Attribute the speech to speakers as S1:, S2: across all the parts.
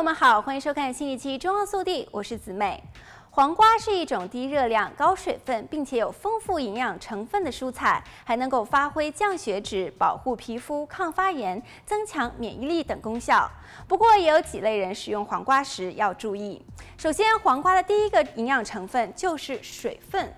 S1: 朋友们好，欢迎收看新一期《中澳速递》，我是子美。黄瓜是一种低热量、高水分，并且有丰富营养成分的蔬菜，还能够发挥降血脂、保护皮肤、抗发炎、增强免疫力等功效。不过，也有几类人食用黄瓜时要注意。首先，黄瓜的第一个营养成分就是水分。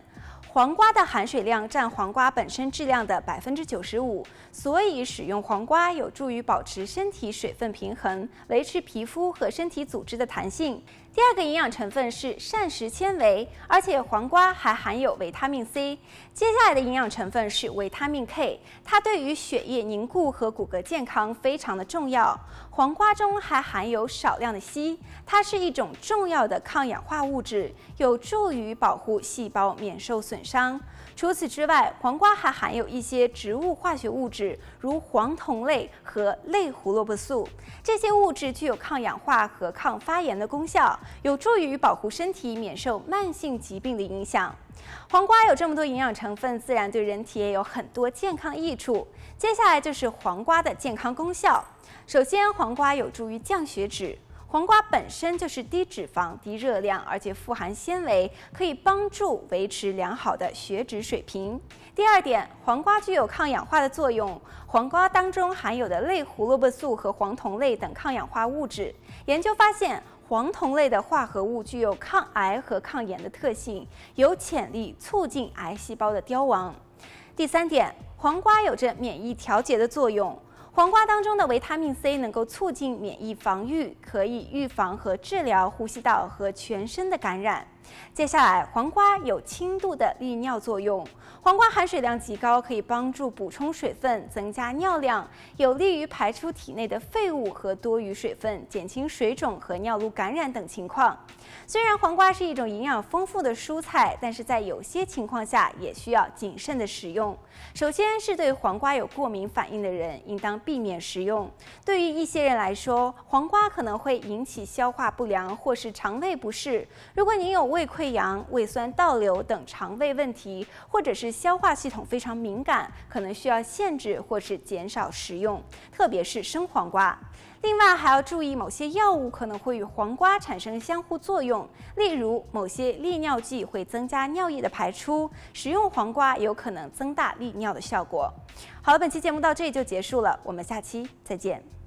S1: 黄瓜的含水量占黄瓜本身质量的百分之九十五，所以使用黄瓜有助于保持身体水分平衡，维持皮肤和身体组织的弹性。第二个营养成分是膳食纤维，而且黄瓜还含有维他命 C。接下来的营养成分是维他命 K，它对于血液凝固和骨骼健康非常的重要。黄瓜中还含有少量的硒，它是一种重要的抗氧化物质，有助于保护细胞免受损伤。除此之外，黄瓜还含有一些植物化学物质，如黄酮类和类胡萝卜素。这些物质具有抗氧化和抗发炎的功效，有助于保护身体免受慢性疾病的影响。黄瓜有这么多营养成分，自然对人体也有很多健康益处。接下来就是黄瓜的健康功效。首先，黄瓜有助于降血脂。黄瓜本身就是低脂肪、低热量，而且富含纤维，可以帮助维持良好的血脂水平。第二点，黄瓜具有抗氧化的作用。黄瓜当中含有的类胡萝卜素和黄酮类等抗氧化物质，研究发现，黄酮类的化合物具有抗癌和抗炎的特性，有潜力促进癌细胞的凋亡。第三点，黄瓜有着免疫调节的作用。黄瓜当中的维他命 C 能够促进免疫防御，可以预防和治疗呼吸道和全身的感染。接下来，黄瓜有轻度的利尿作用。黄瓜含水量极高，可以帮助补充水分，增加尿量，有利于排出体内的废物和多余水分，减轻水肿和尿路感染等情况。虽然黄瓜是一种营养丰富的蔬菜，但是在有些情况下也需要谨慎的食用。首先是对黄瓜有过敏反应的人，应当避免食用。对于一些人来说，黄瓜可能会引起消化不良或是肠胃不适。如果您有胃溃疡、胃酸倒流等肠胃问题，或者是消化系统非常敏感，可能需要限制或是减少食用，特别是生黄瓜。另外还要注意，某些药物可能会与黄瓜产生相互作用，例如某些利尿剂会增加尿液的排出，食用黄瓜有可能增大利尿的效果。好了，本期节目到这里就结束了，我们下期再见。